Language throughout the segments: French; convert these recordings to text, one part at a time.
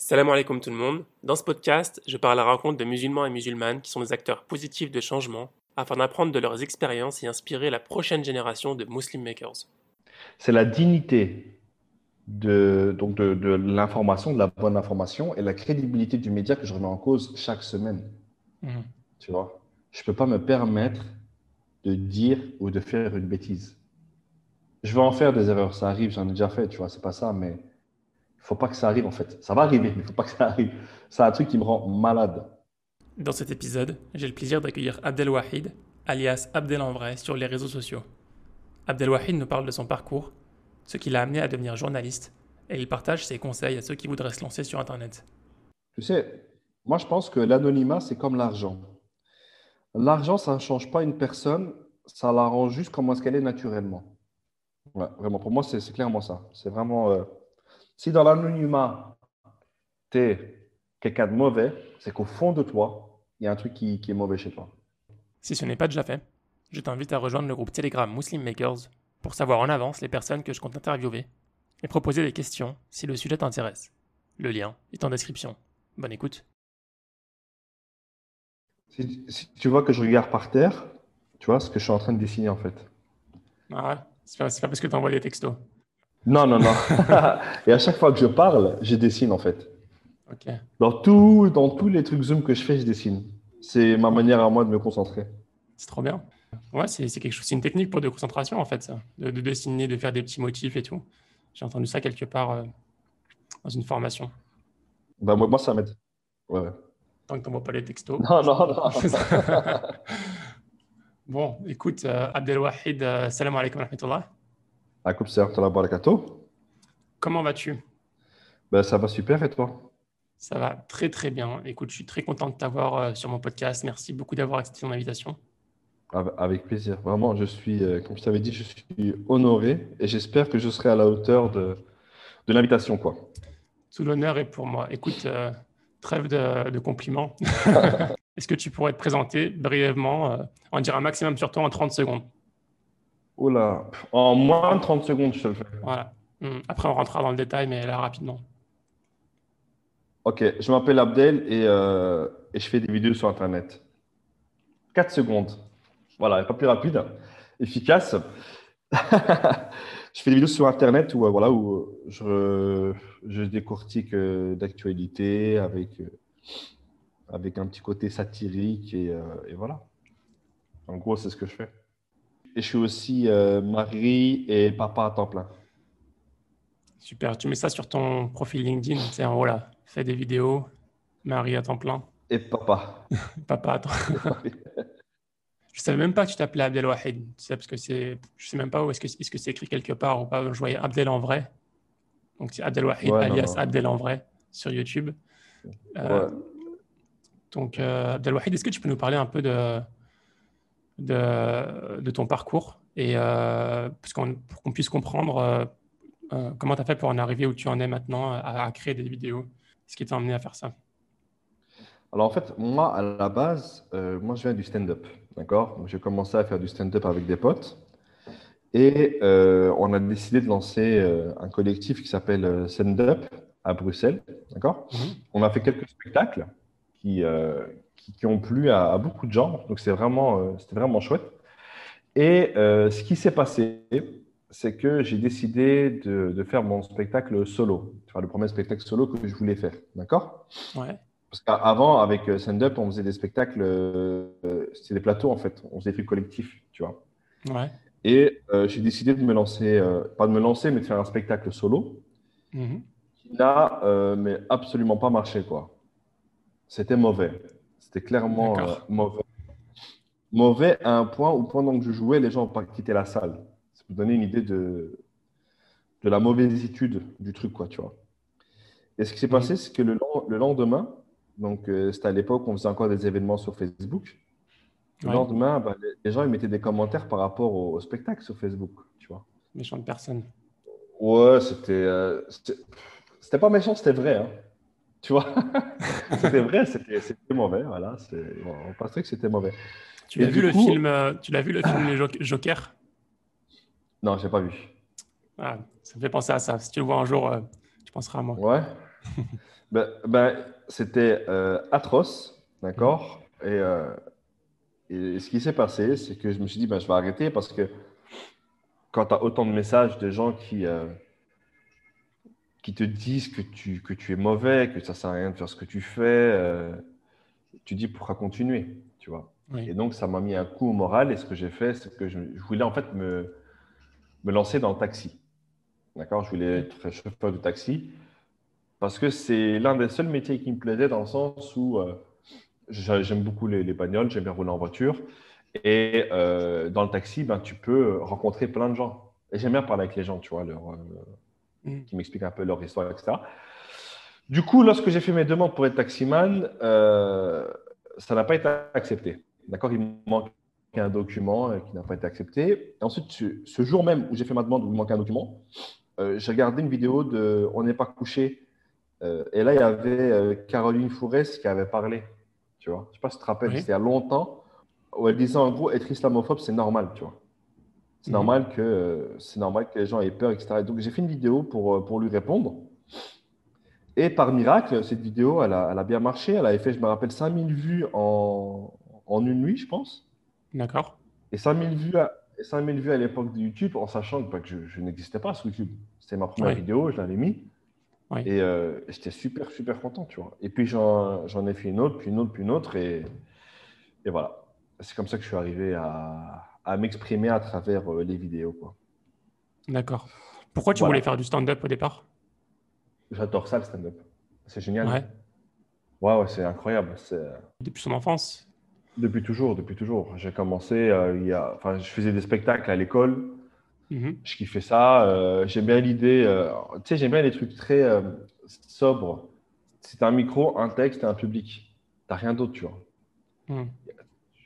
Salam alaikum tout le monde. Dans ce podcast, je parle à la rencontre de musulmans et musulmanes qui sont des acteurs positifs de changement afin d'apprendre de leurs expériences et inspirer la prochaine génération de Muslim Makers. C'est la dignité de, donc de, de l'information, de la bonne information et la crédibilité du média que je remets en cause chaque semaine. Mhm. Tu vois, je ne peux pas me permettre de dire ou de faire une bêtise. Je vais en faire des erreurs, ça arrive, j'en ai déjà fait, tu vois, c'est pas ça, mais il faut pas que ça arrive en fait. Ça va arriver, mais il faut pas que ça arrive. C'est un truc qui me rend malade. Dans cet épisode, j'ai le plaisir d'accueillir Abdelwahid, alias Abdel en vrai, sur les réseaux sociaux. Abdelwahid nous parle de son parcours, ce qui l'a amené à devenir journaliste, et il partage ses conseils à ceux qui voudraient se lancer sur Internet. Tu sais, moi je pense que l'anonymat, c'est comme l'argent. L'argent, ça ne change pas une personne, ça la rend juste comme ce qu'elle est naturellement. Ouais, vraiment, pour moi, c'est c'est clairement ça. C'est vraiment. euh, si dans l'anonymat, tu es quelqu'un de mauvais, c'est qu'au fond de toi, il y a un truc qui, qui est mauvais chez toi. Si ce n'est pas déjà fait, je t'invite à rejoindre le groupe Telegram Muslim Makers pour savoir en avance les personnes que je compte interviewer et proposer des questions si le sujet t'intéresse. Le lien est en description. Bonne écoute. Si, si tu vois que je regarde par terre, tu vois ce que je suis en train de dessiner en fait. Ah ouais C'est pas, pas parce que t'envoies des textos. Non, non, non. Et à chaque fois que je parle, je dessine en fait. Ok. Dans, tout, dans tous les trucs Zoom que je fais, je dessine. C'est ma manière à moi de me concentrer. C'est trop bien. Ouais, c'est quelque chose, c'est une technique pour de concentration en fait, ça. De, de dessiner, de faire des petits motifs et tout. J'ai entendu ça quelque part euh, dans une formation. Bah, moi, moi, ça m'aide. Ouais, ouais. Tant que t'envoies pas les textos. Non, non, non. bon, écoute, euh, Abdelwahid, euh, salam alaikum wa rahmatullah. Akoub salam wa barakatuh. Comment vas-tu? Ben, ça va super et toi? Ça va très très bien. Écoute, je suis très content de t'avoir euh, sur mon podcast. Merci beaucoup d'avoir accepté mon invitation. Avec plaisir. Vraiment, je suis, euh, comme je t'avais dit, je suis honoré et j'espère que je serai à la hauteur de, de l'invitation, quoi. Tout l'honneur est pour moi. Écoute, euh, trêve de, de compliments. Est-ce que tu pourrais te présenter brièvement, euh, en dire un maximum sur toi en 30 secondes? Oula, en moins de 30 secondes, je te le fais. Voilà. Hum, Après, on rentrera dans le détail, mais là, rapidement. Ok, je m'appelle Abdel et, euh, et je fais des vidéos sur Internet. 4 secondes. Voilà, pas plus rapide, efficace. je fais des vidéos sur Internet où, euh, voilà, où je, je décortique euh, d'actualité avec, euh, avec un petit côté satirique et, euh, et voilà. En gros, c'est ce que je fais. Et je suis aussi euh, mari et papa à temps plein. Super. Tu mets ça sur ton profil LinkedIn. C'est en haut là. Fais des vidéos. Mari à temps plein. Et papa. Papa, attends. Je savais même pas que tu t'appelais Abdelwahid. Tu sais, parce que c'est, je sais même pas où est-ce que est-ce que c'est écrit quelque part ou pas. Je voyais Abdel en vrai. Donc c'est Abdelwahid Ouais, non, alias non. Abdel en vrai sur YouTube. Euh. Donc euh, Abdelwahid, est-ce que tu peux nous parler un peu de de, de ton parcours et euh, qu'on- pour qu'on puisse comprendre euh, euh, comment tu as fait pour en arriver où tu en es maintenant à, à créer des vidéos, ce qui t'a amené à faire ça? Alors en fait, moi, à la base, euh, moi, je viens du stand-up, d'accord? J'ai commencé à faire du stand-up avec des potes et euh, on a décidé de lancer euh, un collectif qui s'appelle euh, Stand Up à Bruxelles, d'accord? Mhm. On a fait quelques spectacles qui, euh, qui, qui ont plu à, à beaucoup de gens, donc c'est vraiment, euh, c'était vraiment chouette. Et euh, ce qui s'est passé, c'est que j'ai décidé de, de faire mon spectacle solo, enfin, le premier spectacle solo que je voulais faire, d'accord? Ouais. Parce qu'avant, avec euh, Stand Up, on faisait des spectacles, euh, c'était des plateaux en fait, on faisait des trucs collectifs, tu vois. Ouais. Et euh, j'ai décidé de me lancer, euh, pas de me lancer, mais de faire un spectacle solo qui n'a euh, mais absolument pas marché, quoi. C'était mauvais. C'était clairement euh, mauvais. Mauvais à un point où pendant que je jouais, les gens n'ont pas quitté la salle. Ça peut donner une idée de, de la mauvaiseitude du truc, quoi, tu vois. Et ce qui s'est passé, c'est que le, le lendemain, donc euh, c'était à l'époque où on faisait encore des événements sur Facebook. Le Ouais. lendemain, bah, les, gens ils mettaient des commentaires par rapport au, au spectacle sur Facebook, tu vois. Méchante personne. Ouais, c'était euh, c'était c'était pas méchant, c'était vrai, hein. Tu vois, c'était vrai, c'était mauvais, voilà. bon, on pensait que c'était mauvais. Tu l'as vu du le film euh, Tu l'as vu le film Les Jo- Joker? Non, j'ai pas vu. Ah, Ça me fait penser à ça. Si tu le vois un jour, euh, tu penseras à moi. Ouais. ben, ben, C'était euh, atroce, d'accord? Et, euh, et, ce qui s'est passé, c'est que je me suis dit, ben, je vais arrêter parce que quand tu as autant de messages de gens qui, euh, qui te disent que tu, que tu es mauvais, que ça sert à rien de faire ce que tu fais, tu dis pourquoi continuer, tu vois. Et donc, ça m'a mis un coup au moral. Et ce que j'ai fait, c'est que je, je, voulais en fait me, me lancer dans le taxi. D'accord? Je voulais être chauffeur de taxi parce que c'est l'un des seuls métiers qui me plaisait dans le sens où euh, j'aime beaucoup les, bagnoles, j'aime bien rouler en voiture. Et euh, dans le taxi, ben, tu peux rencontrer plein de gens. Et j'aime bien parler avec les gens, tu vois, leur, euh, mm. qui m'expliquent un peu leur histoire, etc. Du coup, lorsque j'ai fait mes demandes pour être taximan, ça n'a pas été accepté. D'accord? Il me manque un document qui n'a pas été accepté. Et ensuite, ce jour même où j'ai fait ma demande où il manquait un document, euh, j'ai regardé une vidéo de On n'est pas couché. Euh, et là, il y avait euh, Caroline Fourès qui avait parlé. Tu vois, je ne sais pas si tu te rappelles, c'était il y a longtemps, où elle disait en gros, être islamophobe, c'est normal, tu vois. C'est normal, que, c'est normal que les gens aient peur, etc. donc, j'ai fait une vidéo pour, pour lui répondre. Et par miracle, cette vidéo, elle a, elle a, bien marché. Elle avait fait, je me rappelle, 5000 vues en, en une nuit, je pense. D'accord. Et 5000 vues à, 5000 vues à l'époque de YouTube, en sachant que, je, je n'existais pas sur YouTube. C'était ma première vidéo, je l'avais mis. Et euh, j'étais super, super content, tu vois. Et puis j'en ai fait une autre, puis une autre, puis une autre. Et, et voilà. C'est comme ça que je suis arrivé à, à m'exprimer à travers euh, les vidéos. quoi. D'accord. Pourquoi tu voulais faire du stand-up au départ? J'adore ça, le stand-up. C'est génial. Ouais, ouais, ouais c'est incroyable. Depuis son enfance? Depuis toujours, depuis toujours. J'ai commencé, euh, il y a, enfin, je faisais des spectacles à l'école. Mhm. Je kiffais ça. Euh, j'aime bien l'idée. Euh, tu sais, j'aime bien les trucs très sobres. C'est un micro, un texte et un public. T'as rien d'autre, tu vois. Mhm.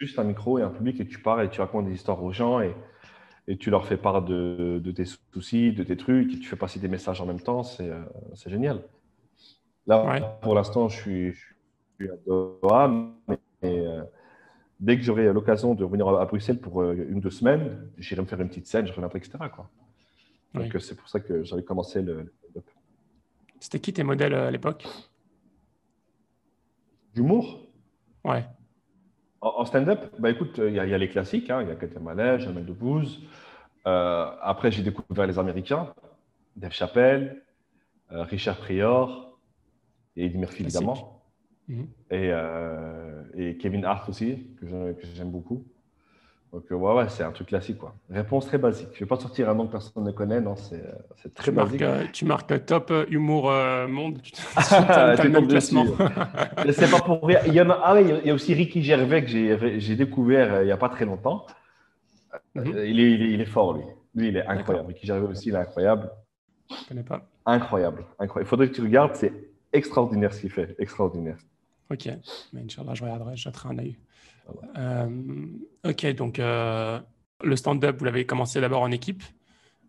Juste un micro et un public et tu pars et tu racontes des histoires aux gens et, et tu leur fais part de, de, tes soucis, de tes trucs et tu fais passer des messages en même temps. C'est génial. Là, pour l'instant, je suis, je suis à Doha, mais dès que j'aurai l'occasion de revenir à Bruxelles pour euh, une ou deux semaines, j'irai me faire une petite scène, je reviendrai, etc. Quoi. Donc, euh, c'est pour ça que j'avais commencé le. C'était qui tes modèles euh, à l'époque? D'humour Ouais. En, stand-up, bah, écoute, il y, a les classiques, hein. il y a Katia Malèche, Jamel Debbouze. Euh, après, j'ai découvert les Américains, Dave Chappelle, Richard Prior et Eddie Murphy, évidemment. Mhm. Et, euh, et, Kevin Hart aussi, que j'aime beaucoup. Donc, euh, ouais, ouais c'est un truc classique. Quoi. Réponse très basique. Je ne vais pas sortir un nom que personne ne connaît. Non, c'est très tu basique. Marques, euh, tu marques top humour monde. Tu tombes dessus. c'est pas pour rien. Il y, a, ah il y a aussi Ricky Gervais que j'ai découvert il n'y a pas très longtemps. Mhm. il, est, il, est, fort, lui. Lui, il est incroyable. Ricky Gervais aussi, il est incroyable. Je ne connais pas. Incroyable, incroyable. Il faudrait que tu regardes. C'est extraordinaire ce qu'il fait. Extraordinaire. Ok, mais Inch'Allah, je regarderai, je jetterai un œil. Euh, ok, donc euh, le stand-up, vous l'avez commencé d'abord en équipe.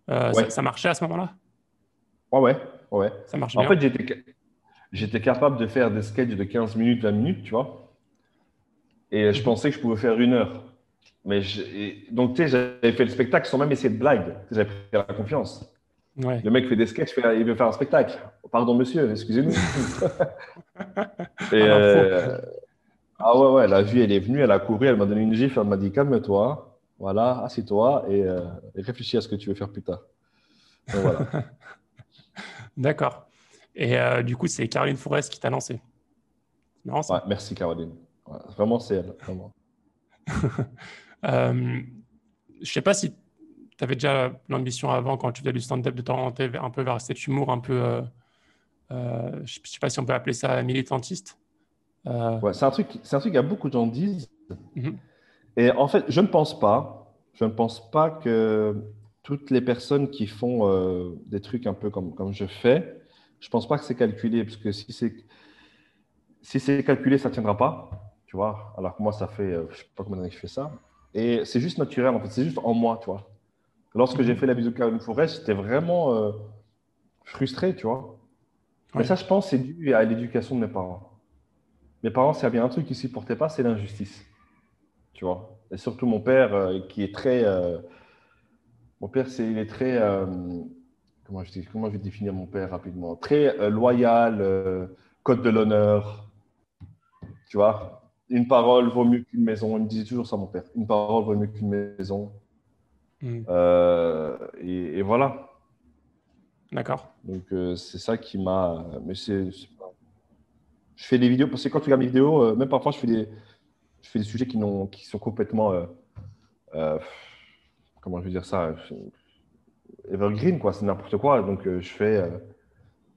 Euh, ça, marchait à ce moment-là? Ouais, ouais, ouais. Ça marche En fait, j'étais, capable de faire des sketchs de 15 minutes, 20 minutes, tu vois. Et je mhm. pensais que je pouvais faire une heure. Mais donc, tu sais, j'avais fait le spectacle sans même essayer de blague. J'avais pris la confiance. Le mec fait des sketchs, il veut faire un spectacle. Pardon, monsieur, excusez-nous. Euh, ah ouais, ouais, la vie, elle est venue, elle a couru, elle m'a donné une gifle, elle m'a dit calme-toi, voilà, assieds-toi euh, et, réfléchis à ce que tu veux faire plus tard. Voilà. D'accord. Et euh, du coup, c'est Caroline Forest qui t'a lancé. Ça. merci, Caroline. vraiment, c'est elle. Vraiment. je sais pas si tu avais déjà l'ambition avant, quand tu faisais du stand-up, de t'orienter un peu vers cet humour un peu, euh, euh, je ne sais pas si on peut appeler ça militantiste. Euh... Ouais, c'est un truc, c'est un truc que beaucoup de gens disent. Mhm. Et en fait, je ne pense pas, je ne pense pas que toutes les personnes qui font euh, des trucs un peu comme, comme je fais, je ne pense pas que c'est calculé, parce que si c'est si c'est calculé, ça ne tiendra pas, tu vois. Alors que moi, ça fait, je ne sais pas combien d'années que je fais ça. Et c'est juste naturel, en fait, c'est juste en moi, tu vois. Lorsque j'ai fait la vidéo de Forest, j'étais vraiment euh, frustré, tu vois. Mais ça, je pense, c'est dû à l'éducation de mes parents. Mes parents, s'il y bien un truc qu'ils ne supportaient pas, c'est l'injustice. Tu vois. Et surtout mon père, euh, qui est très. Euh, mon père, c'est, il est très. comment, je dis, comment je vais définir mon père rapidement? Très loyal, code de l'honneur. Tu vois, une parole vaut mieux qu'une maison. Il me disait toujours ça, mon père. Une parole vaut mieux qu'une maison. Euh, et, et voilà. D'accord. Donc, euh, c'est ça qui m'a. Mais c'est. Je fais des vidéos, parce que quand tu regardes mes vidéos, euh, même parfois, je fais des, je fais des sujets qui, n'ont- qui sont complètement. euh, euh, comment je veux dire ça Evergreen, quoi. C'est n'importe quoi. Donc, je, fais,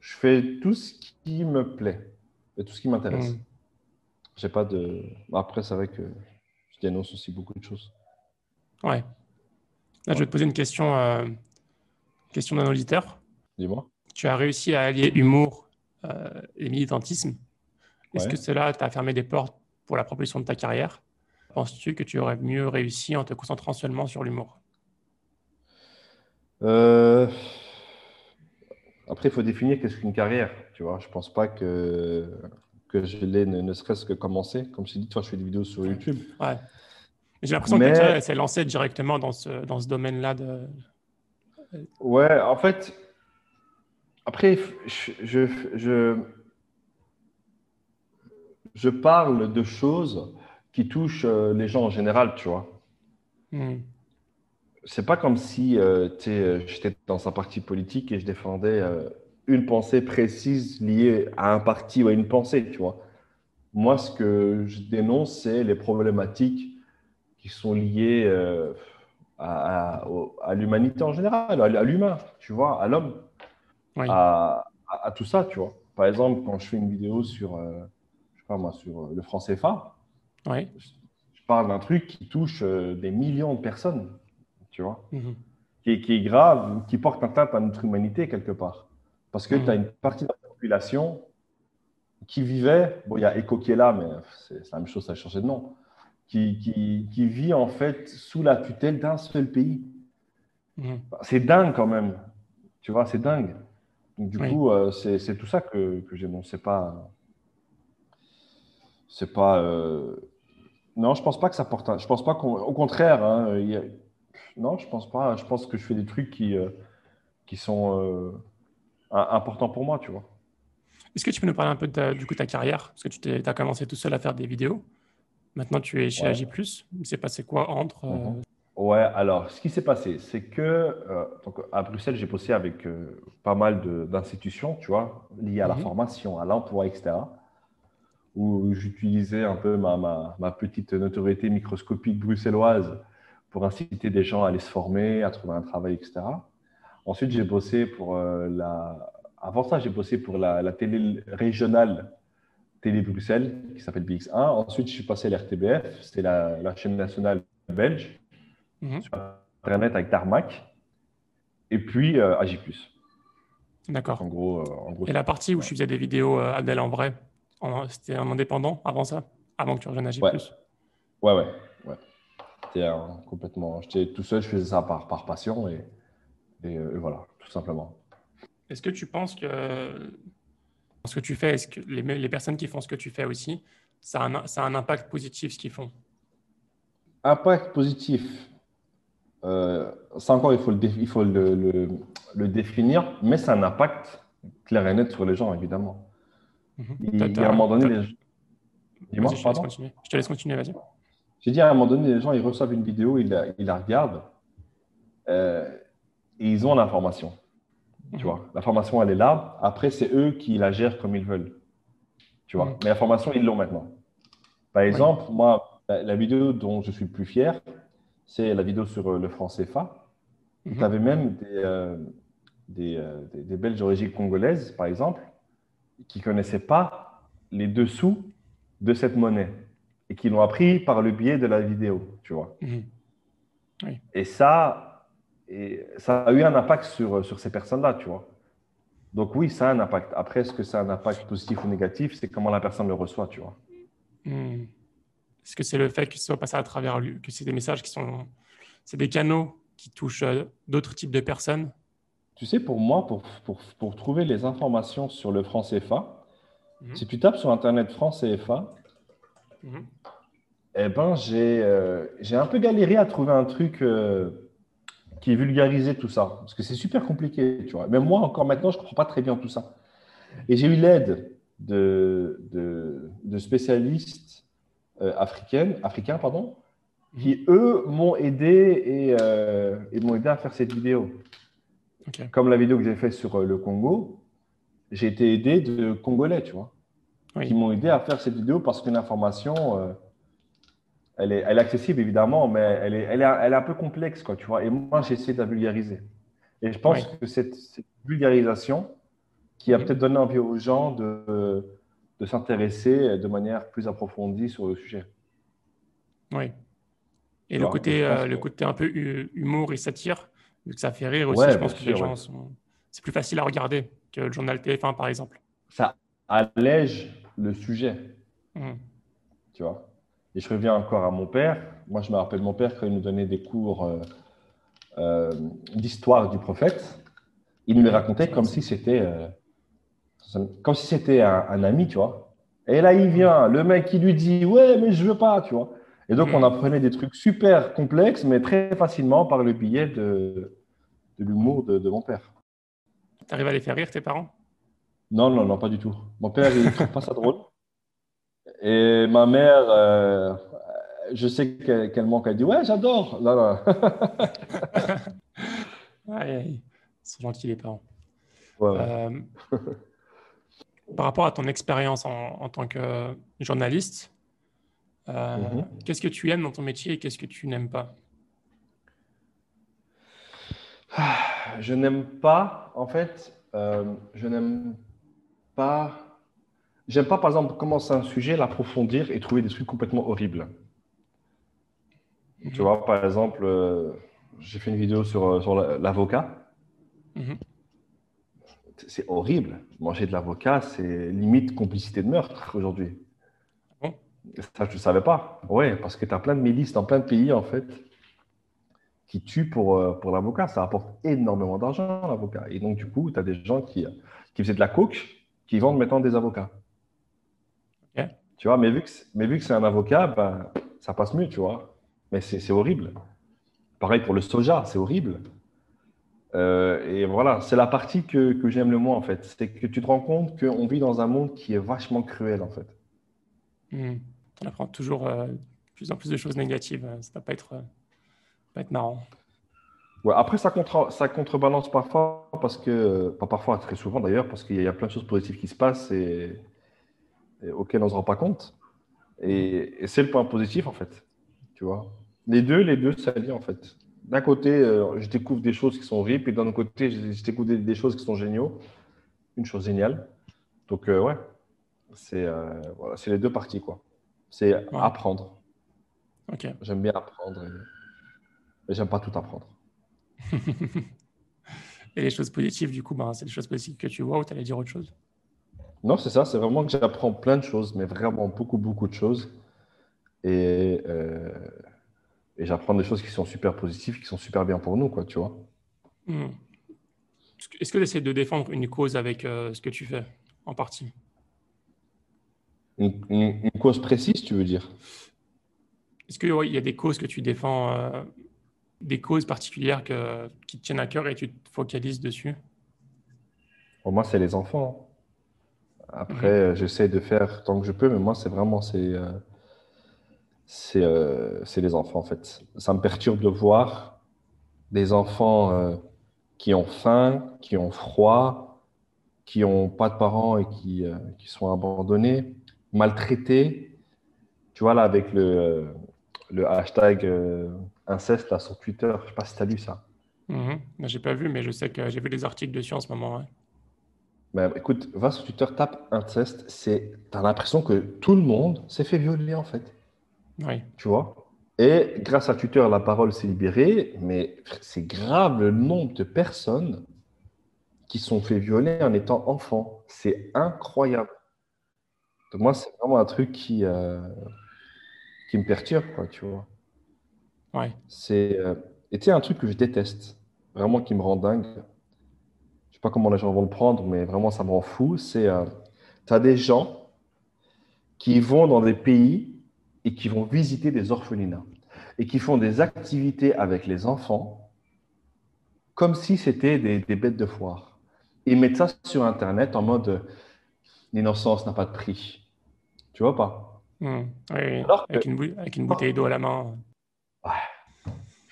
je fais tout ce qui me plaît et tout ce qui m'intéresse. Hmm. J'ai pas de. Après, c'est vrai que je dénonce aussi beaucoup de choses. Ouais. Là, je vais te poser une question, euh, question d'un auditeur. Dis-moi. Tu as réussi à allier humour euh, et militantisme. Est-ce Ouais. que cela t'a fermé des portes pour la propulsion de ta carrière? Penses-tu que tu aurais mieux réussi en te concentrant seulement sur l'humour? Euh, Après, il faut définir qu'est-ce qu'une carrière. Tu vois, je pense pas que, que je l'ai ne, ne serait-ce que commencé. Comme je t'ai dit, toi, je fais des vidéos sur YouTube. Ouais. J'ai l'impression Mais- que tu s'est lancé directement dans ce, dans ce domaine-là. De... Ouais, en fait, après, je, je, je, je parle de choses qui touchent euh, les gens en général, tu vois. Hmm. c'est pas comme si euh, euh, j'étais dans un parti politique et je défendais euh, une pensée précise liée à un parti ou à une pensée, tu vois. Moi, ce que je dénonce, c'est les problématiques qui sont liées euh, à, à- au- à l'humanité en général, à, l'humain, tu vois, à l'homme, Oui. à, tout ça, tu vois. Par exemple, quand je fais une vidéo sur, pas moi, sur euh, le franc CFA, je parle d'un truc qui touche euh, des millions de personnes, tu vois Mhm. qui est, qui est grave, qui porte atteinte à notre humanité quelque part. Parce que Mhm. tu as une partie de la population qui vivait, bon, il y a Eco qui est là, mais c'est la même chose, ça a changé de nom, qui, qui, qui vit en fait sous la tutelle d'un seul pays. Mhm. C'est dingue quand même, tu vois, c'est dingue. Donc, du Oui. coup, euh, c'est tout ça que, que j'ai. Bon, c'est pas. C'est pas. euh, Non, je pense pas que ça porte. un- Je pense pas qu'on. Au contraire, hein, il y a- non, je pense pas. Je pense que je fais des trucs qui, euh, qui sont euh, im- importants pour moi, tu vois. Est-ce que tu peux nous parler un peu de ta, du coup, ta carrière? Parce que tu as commencé tout seul à faire des vidéos. Maintenant, tu es chez Ouais. AJ+. Il s'est passé quoi entre Mhm. Ouais, alors, ce qui s'est passé, c'est que euh, donc, à Bruxelles, j'ai bossé avec euh, pas mal d'institutions, tu vois, liées à la Mhm. formation, à l'emploi, etc., où j'utilisais un peu ma, ma, ma petite notoriété microscopique bruxelloise pour inciter des gens à aller se former, à trouver un travail, etc. Ensuite, j'ai bossé pour euh, la... Avant ça, j'ai bossé pour la, la télé régionale Télé Bruxelles, qui s'appelle BX1. Ensuite, je suis passé à l'RTBF, c'était la, la chaîne nationale belge Mhm. sur Internet avec Tarmac. Et puis euh, AJ+. D'accord. En gros, euh, en gros Et la partie où je faisais des vidéos euh, Abdel en vrai, c'était un indépendant avant ça Avant que tu rejoignes. Ouais. Ouais, ouais. ouais. J'étais euh, complètement. J'étais tout seul, je faisais ça par, par passion et, et, euh, voilà, tout simplement. Est-ce que tu penses que ce que tu fais, est-ce que les, les personnes qui font ce que tu fais aussi, ça a un, ça a un impact positif ce qu'ils font? Impact positif. Euh, ça encore, il faut le, il faut le, le, le définir, mais c'est un impact clair et net sur les gens, évidemment. Mhm. Il, y a un moment donné, les... Dis-moi, je te laisse pardon continuer. Je te laisse continuer, vas-y. J'ai dit à un moment donné, les gens, ils reçoivent une vidéo, ils la, ils la regardent euh, et ils ont l'information. Tu Mhm. vois, l'information, elle est là. Après, c'est eux qui la gèrent comme ils veulent. Tu vois, Mhm. mais l'information, ils l'ont maintenant. Par exemple, moi, la, la vidéo dont je suis le plus fier, c'est la vidéo sur euh, le franc CFA. Mhm. Tu avais même des, euh, des, euh, des- des Belges d'origine congolaise, par exemple, qui ne connaissaient pas les dessous de cette monnaie et qui l'ont appris par le biais de la vidéo, tu vois. Mhm. Et ça, et ça a eu un impact sur, sur ces personnes-là, tu vois. Donc oui, ça a un impact. Après, est-ce que c'est un impact positif ou négatif C'est comment la personne le reçoit, tu vois. Hmm. Est-ce que c'est le fait que ce soit passé à travers lui, que c'est des messages qui sont, c'est des canaux qui touchent euh, d'autres types de personnes? Tu sais, pour moi, pour, pour, pour trouver les informations sur le franc CFA, Mhm. si tu tapes sur Internet franc CFA, Mhm. eh ben, j'ai euh, j'ai un peu galéré à trouver un truc euh, qui vulgarisait tout ça. Parce que c'est super compliqué, tu vois. Même moi, encore maintenant, je ne comprends pas très bien tout ça. Et j'ai eu l'aide de, de, spécialistes euh, africaines, africains pardon, mhm. qui, eux, m'ont aidé et, euh, m'ont aidé à faire cette vidéo. Comme la vidéo que j'ai faite sur le Congo, j'ai été aidé de Congolais, tu vois, qui m'ont aidé à faire cette vidéo parce qu'une information elle est, elle est accessible évidemment, mais elle est, elle est, elle est un peu complexe, quoi, tu vois. Et moi, j'ai essayé de la vulgariser. Et je pense que cette, cette, vulgarisation qui a peut-être donné envie aux gens de, de s'intéresser de manière plus approfondie sur le sujet. Oui. Et le côté, euh, le côté un peu humour et satire, vu que ça fait rire aussi, je pense que les gens sont. C'est plus facile à regarder que le journal TF1, par exemple. Ça allège le sujet. Mmh. Tu vois et je reviens encore à mon père. Moi, je me rappelle mon père quand il nous donnait des cours euh, euh, d'histoire du prophète. Il nous les racontait comme si c'était euh, comme si c'était un, ami, tu vois. Et là, il vient, le mec qui lui dit Ouais, mais je veux pas, tu vois. Et donc, on apprenait des trucs super complexes, mais très facilement par le biais de, de l'humour de, mon père. Tu arrives à les faire rire, tes parents? Non, non, non, pas du tout. Mon père, il ne trouve pas ça drôle. Et ma mère, euh, je sais qu'elle manque, elle dit Ouais, j'adore. Là, Ils sont gentils, les parents. Euh, par rapport à ton expérience en, tant que journaliste, euh, mhm. qu'est-ce que tu aimes dans ton métier et qu'est-ce que tu n'aimes pas? Je n'aime pas, en fait, je n'aime pas J'aime pas, par exemple, commencer un sujet, l'approfondir et trouver des trucs complètement horribles. Tu vois, par exemple, euh, j'ai fait une vidéo sur, euh, sur l'avocat. Mhm. C'est horrible. Manger de l'avocat, c'est limite complicité de meurtre aujourd'hui. Ah Ça, je ne savais pas. Oui, parce que tu as plein de milices dans plein de pays, en fait, qui tuent pour, euh, pour l'avocat. Ça apporte énormément d'argent, l'avocat. Et donc, du coup, tu as des gens qui, qui faisaient de la coke, qui vendent maintenant des avocats. Tu vois, mais vu que, mais vu que c'est un avocat, ben, ça passe mieux, tu vois. Mais c'est horrible. Pareil pour le soja, c'est horrible. Euh, et voilà, c'est la partie que, que j'aime le moins, en fait. C'est que tu te rends compte qu'on vit dans un monde qui est vachement cruel, en fait. Hmm. On apprend toujours euh, plus en plus de choses négatives. Ça ne va pas être, être marrant. Ouais, après, ça, contre, ça contrebalance parfois, parce que, pas parfois, très souvent d'ailleurs, parce qu'il y a plein de choses positives qui se passent et auquel on ne se rend pas compte. Et, c'est le point positif, en fait. Tu vois Les deux, les deux s'allient, en fait. D'un côté, euh, je découvre des choses qui sont horribles, et d'un autre côté, je, découvre des, choses qui sont géniaux. Une chose géniale. Donc, euh, ouais, c'est euh, voilà, les deux parties, quoi. C'est apprendre. Ok. J'aime bien apprendre, mais j'aime pas tout apprendre. et les choses positives, du coup, ben, c'est les choses positives que tu vois ou tu allais dire autre chose? Non, c'est ça. C'est vraiment que j'apprends plein de choses, mais vraiment beaucoup, beaucoup de choses. Et, euh, et j'apprends des choses qui sont super positives, qui sont super bien pour nous, quoi, tu vois. Hmm. Est-ce que tu essaies de défendre une cause avec euh, ce que tu fais, en partie? Une, cause précise, tu veux dire? Est-ce qu'il y a des causes que tu défends, euh, des causes particulières que, qui te tiennent à cœur et tu te focalises dessus? Pour moi, c'est les enfants. Après, euh, j'essaie de faire tant que je peux, mais moi, c'est vraiment c'est euh, euh, c'est les enfants en fait. Ça me perturbe de voir des enfants qui ont faim, qui ont froid, qui n'ont pas de parents et qui, qui sont abandonnés, maltraités. Tu vois là avec le, le hashtag inceste là sur Twitter, je sais pas si tu as lu ça. Mhm. J'ai pas vu, mais je sais que j'ai vu des articles dessus en ce moment. Ben, écoute, va sur Twitter, tape inceste, c'est, as l'impression que tout le monde s'est fait violer en fait. Oui. Tu vois? Et grâce à Twitter, la parole s'est libérée, mais c'est grave le nombre de personnes qui sont fait violer en étant enfants. C'est incroyable. Donc moi, c'est vraiment un truc qui, euh, qui me perturbe, quoi, tu vois. Ouais. C'est, euh, et tu un truc que je déteste, vraiment qui me rend dingue sais pas comment les gens vont le prendre, mais vraiment, ça me rend fou. C'est, euh, tu as des gens qui vont dans des pays et qui vont visiter des orphelinats et qui font des activités avec les enfants comme si c'était des, bêtes de foire. Ils mettent ça sur Internet en mode l'innocence n'a pas de prix. Tu vois pas? Oui, avec, une bouteille d'eau à la main.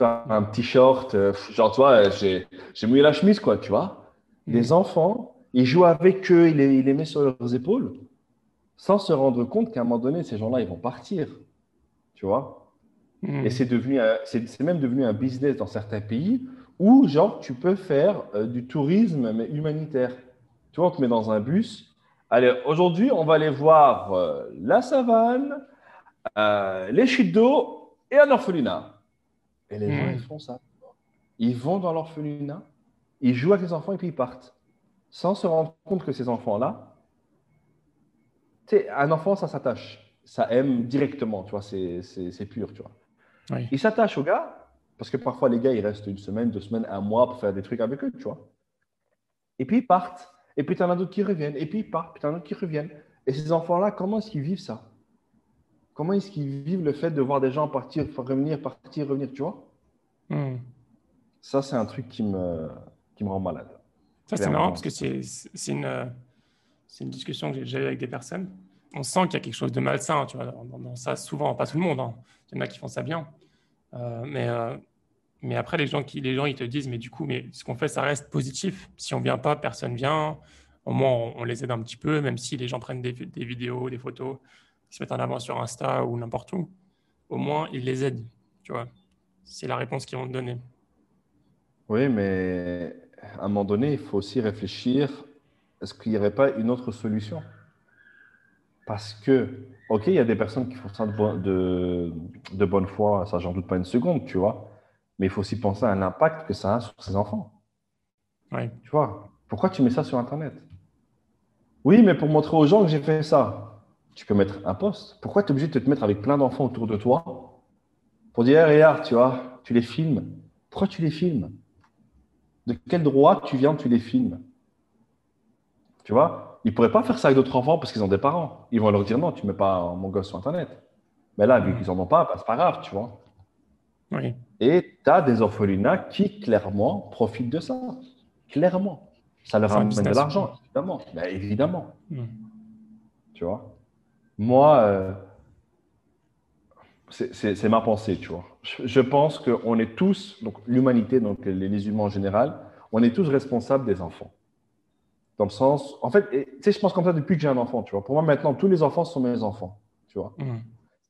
Un petit short, euh, genre, tu vois, j'ai mouillé la chemise, quoi, tu vois. Des hmm. enfants, ils jouent avec eux, ils les, ils les mettent sur leurs épaules, sans se rendre compte qu'à un moment donné, ces gens-là, ils vont partir. Tu vois. Et c'est devenu, c'est même devenu un business dans certains pays où, genre, tu peux faire euh, du tourisme, mais humanitaire. Tu vois, on te met dans un bus. Allez, aujourd'hui, on va aller voir euh, la savane, les chutes d'eau et un orphelinat. Et les gens, hmm. ils font ça. Ils vont dans l'orphelinat, ils jouent avec les enfants et puis ils partent. Sans se rendre compte que ces enfants-là, un enfant, ça s'attache. Ça aime directement, tu vois, c'est pur, tu vois. Oui. Il s'attache au gars, parce que parfois, les gars, ils restent une semaine, deux semaines, un mois pour faire des trucs avec eux, tu vois. Et puis, ils partent. Et puis, tu en as d'autres qui reviennent. Et puis, ils partent. Puis, tu en as d'autres qui reviennent. Et ces enfants-là, comment est-ce qu'ils vivent ça? Comment est-ce qu'ils vivent le fait de voir des gens partir, revenir, partir, revenir, tu vois? Hmm. Ça, c'est un truc qui me, qui me rend malade. Ça, c'est marrant parce que c'est une, une discussion que j'ai déjà eue avec des personnes. On sent qu'il y a quelque chose de malsain, tu vois, dans, ça, souvent, pas tout le monde. Hein. Il y en a qui font ça bien. Euh, mais, euh, mais après, les gens, qui, les gens, ils te disent, mais du coup, mais ce qu'on fait, ça reste positif. Si on vient pas, personne vient. Au moins, on, les aide un petit peu, même si les gens prennent des, des vidéos, des photos, se mettent en avant sur Insta ou n'importe où. Au moins, ils les aident, tu vois. C'est la réponse qu'ils vont te donner. Oui, mais à un moment donné, il faut aussi réfléchir, est-ce qu'il n'y aurait pas une autre solution? Parce que Ok, il y a des personnes qui font ça de, de, bonne foi, ça j'en doute pas une seconde, tu vois. Mais il faut aussi penser à l'impact que ça a sur ses enfants. Oui. Tu vois, pourquoi tu mets ça sur Internet? Oui, mais pour montrer aux gens que j'ai fait ça. Tu peux mettre un post. Pourquoi tu es obligé de te mettre avec plein d'enfants autour de toi pour dire, regarde, tu vois, tu les filmes? Pourquoi tu les filmes? De quel droit tu viens, tu les filmes? Tu vois? Ils ne pourraient pas faire ça avec d'autres enfants parce qu'ils ont des parents. Ils vont leur dire non, tu ne mets pas mon gosse sur Internet. Mais là, vu qu'ils n'en ont pas, bah, ce n'est pas grave, tu vois. Oui. Et tu as des orphelinats qui, clairement, profitent de ça. Clairement. Ça leur amène de l'argent, évidemment. Mais évidemment. Hmm. Tu vois? Moi, euh, c'est ma pensée, tu vois. Je, pense qu'on est tous, donc l'humanité, donc les humains en général, on est tous responsables des enfants. Dans le sens, en fait, tu sais, je pense comme ça depuis que j'ai un enfant, tu vois. Pour moi, maintenant, tous les enfants sont mes enfants, tu vois. Mm.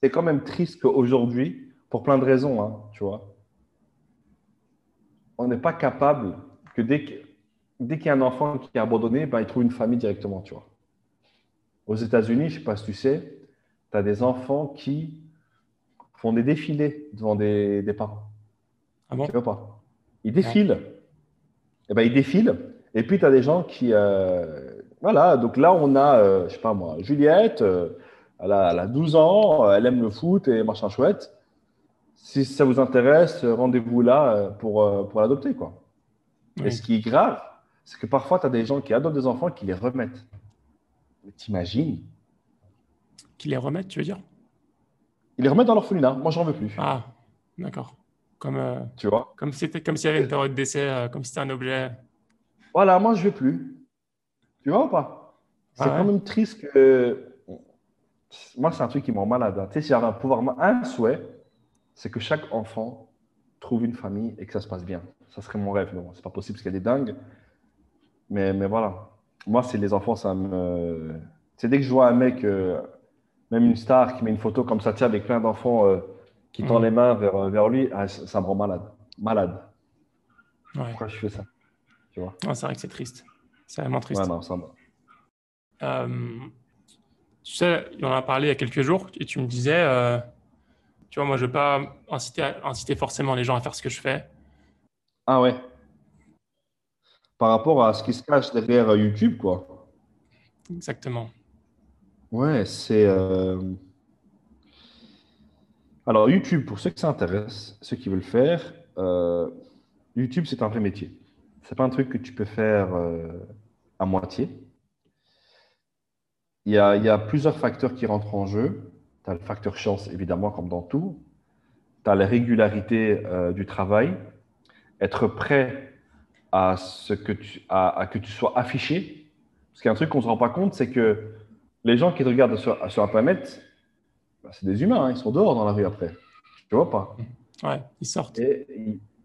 C'est quand même triste qu'aujourd'hui, pour plein de raisons, hein, tu vois, on n'est pas capable que dès qu'il y a un enfant qui est abandonné, ben, il trouve une famille directement, tu vois. Aux États-Unis, je ne sais pas si tu sais, tu as des enfants qui font des défilés devant des, parents. Ah bon? Tu vois pas Ils défilent. Et eh ben, ils défilent et puis, tu as des gens qui. Euh, voilà, donc là, on a, euh, je sais pas moi, Juliette, euh, elle, a, 12 ans, elle aime le foot et machin chouette. Si ça vous intéresse, rendez-vous là pour, pour l'adopter. quoi. Et ce qui est grave, c'est que parfois, tu as des gens qui adoptent des enfants et qui les remettent. T'imagines Qui les remettent, tu veux dire? Ils les remettent dans l'orphelinat. Moi, j'en veux plus. Ah, d'accord. Comme, tu vois? Comme si comme s'il y avait une période d'essai, comme si c'était un objet. Voilà, moi, je ne vais plus. Tu vois ou pas? C'est ah quand même triste que. Moi, c'est un truc qui me rend malade. Hein. Tu sais, si j'avais un pouvoir, un souhait, c'est que chaque enfant trouve une famille et que ça se passe bien. Ça serait mon rêve. Non, c'est pas possible parce qu'elle est dingue. Mais, mais voilà. Moi, c'est les enfants, ça me. C'est dès que je vois un mec, euh, même une star, qui met une photo comme ça, tiens, avec plein d'enfants euh, qui tend mhm. les mains vers, vers lui, ah, ça me rend malade. Malade. Pourquoi je fais ça? C'est vrai que c'est triste. C'est vraiment triste. Euh, tu sais, on en a parlé il y a quelques jours et tu me disais, euh, tu vois, moi, je ne veux pas inciter, inciter forcément les gens à faire ce que je fais. Ah ouais. Par rapport à ce qui se cache derrière euh, YouTube, quoi. Exactement. Ouais, c'est. Alors, YouTube, pour ceux qui s'intéressent, ceux qui veulent faire, YouTube, c'est un vrai métier n'est pas un truc que tu peux faire euh, à moitié. Il y, a, il y, a, plusieurs facteurs qui rentrent en jeu. Tu as le facteur chance, évidemment, comme dans tout. Tu as la régularité euh, du travail, être prêt à ce que tu, à, que tu sois affiché. Parce qu'il y a un truc qu'on ne se rend pas compte, c'est que les gens qui te regardent sur, sur Internet, bah, c'est des humains, hein, ils sont dehors dans la rue après. Tu vois pas Ouais, ils sortent.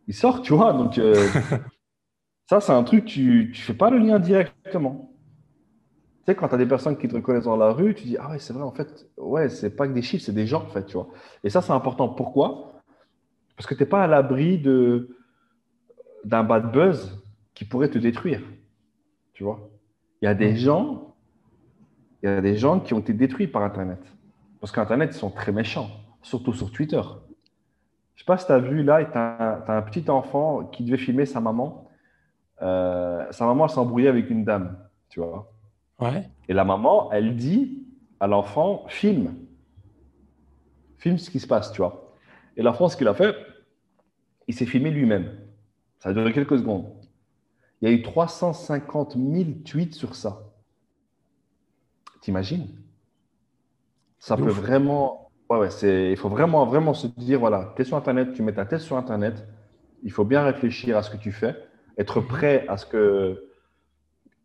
ils, sortent, tu vois. Donc, euh, ça, c'est un truc, tu ne fais pas le lien directement. Tu sais, quand tu as des personnes qui te reconnaissent dans la rue, tu dis, ah ouais, c'est vrai, en fait, ouais, c'est pas que des chiffres, c'est des gens, en fait, tu vois. Et ça, c'est important. Pourquoi? Parce que tu n'es pas à l'abri d'un bad buzz qui pourrait te détruire. Tu vois? Il y a des gens, il y a des gens qui ont été détruits par Internet. Parce qu'Internet, ils sont très méchants, surtout sur Twitter. Je sais pas si tu as vu, là, tu as, un petit enfant qui devait filmer sa maman. Euh, sa maman s'est embrouillée avec une dame, tu vois? Ouais. Et la maman, elle dit à l'enfant, filme. Filme ce qui se passe, tu vois. Et l'enfant, ce qu'il a fait, il s'est filmé lui-même. Ça a duré quelques secondes. Il y a eu 350 000 tweets sur ça. T'imagines? Ça peut vraiment. Ouais, ouais, c'est... il faut vraiment, vraiment se dire voilà, tu es sur Internet, tu mets ta tête sur Internet. Il faut bien réfléchir à ce que tu fais, être prêt à ce que.